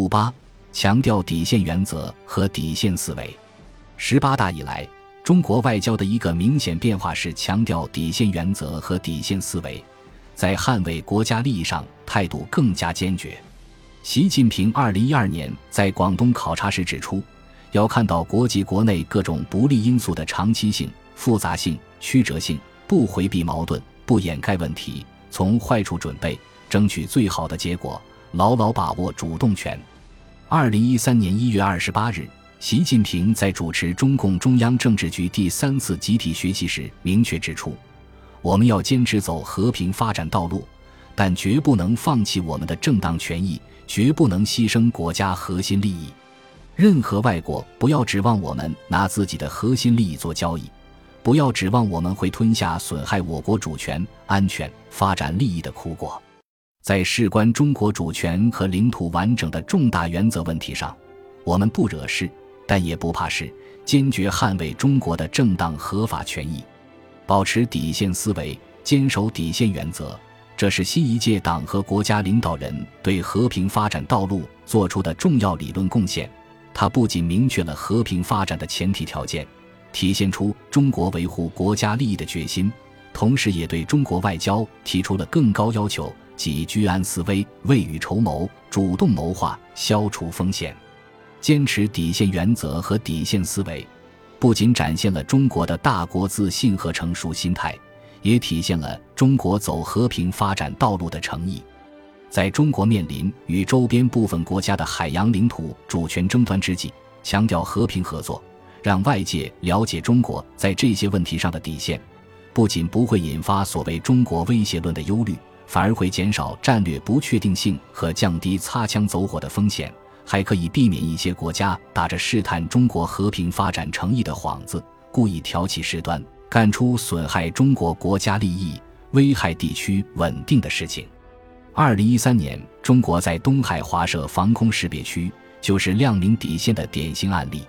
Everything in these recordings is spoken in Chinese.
五八强调底线原则和底线思维。十八大以来，中国外交的一个明显变化是强调底线原则和底线思维，在捍卫国家利益上态度更加坚决。习近平二零一二年在广东考察时指出，要看到国际国内各种不利因素的长期性、复杂性、曲折性，不回避矛盾，不掩盖问题，从坏处准备，争取最好的结果，牢牢把握主动权。二零一三年一月二十八日，习近平在主持中共中央政治局第三次集体学习时明确指出，我们要坚持走和平发展道路，但绝不能放弃我们的正当权益。绝不能牺牲国家核心利益，任何外国不要指望我们拿自己的核心利益做交易，不要指望我们会吞下损害我国主权、安全、发展利益的苦果。在事关中国主权和领土完整的重大原则问题上，我们不惹事，但也不怕事，坚决捍卫中国的正当合法权益，保持底线思维，坚守底线原则。这是新一届党和国家领导人对和平发展道路作出的重要理论贡献。它不仅明确了和平发展的前提条件，体现出中国维护国家利益的决心，同时也对中国外交提出了更高要求，即居安思危、未雨绸缪、主动谋划、消除风险。坚持底线原则和底线思维，不仅展现了中国的大国自信和成熟心态。也体现了中国走和平发展道路的诚意。在中国面临与周边部分国家的海洋领土主权争端之际，强调和平合作，让外界了解中国在这些问题上的底线，不仅不会引发所谓“中国威胁论”的忧虑，反而会减少战略不确定性和降低擦枪走火的风险，还可以避免一些国家打着试探中国和平发展诚意的幌子，故意挑起事端。干出损害中国国家利益、危害地区稳定的事情。二零一三年，中国在东海划设防空识别区，就是亮明底线的典型案例。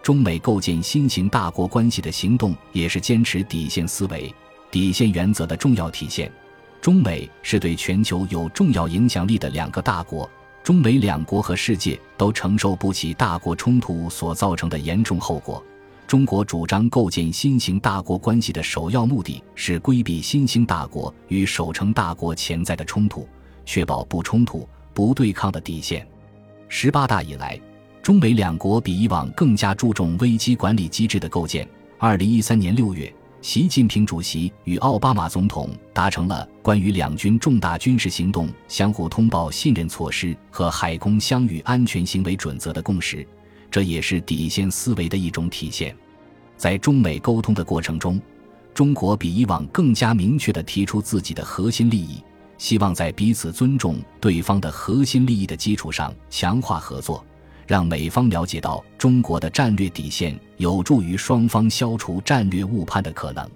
中美构建新型大国关系的行动，也是坚持底线思维、底线原则的重要体现。中美是对全球有重要影响力的两个大国，中美两国和世界都承受不起大国冲突所造成的严重后果。中国主张构建新型大国关系的首要目的是规避新兴大国与守成大国潜在的冲突，确保不冲突、不对抗的底线。十八大以来，中美两国比以往更加注重危机管理机制的构建。二零一三年六月，习近平主席与奥巴马总统达成了关于两军重大军事行动相互通报信任措施和海空相遇安全行为准则的共识。这也是底线思维的一种体现，在中美沟通的过程中，中国比以往更加明确地提出自己的核心利益，希望在彼此尊重对方的核心利益的基础上强化合作，让美方了解到中国的战略底线，有助于双方消除战略误判的可能。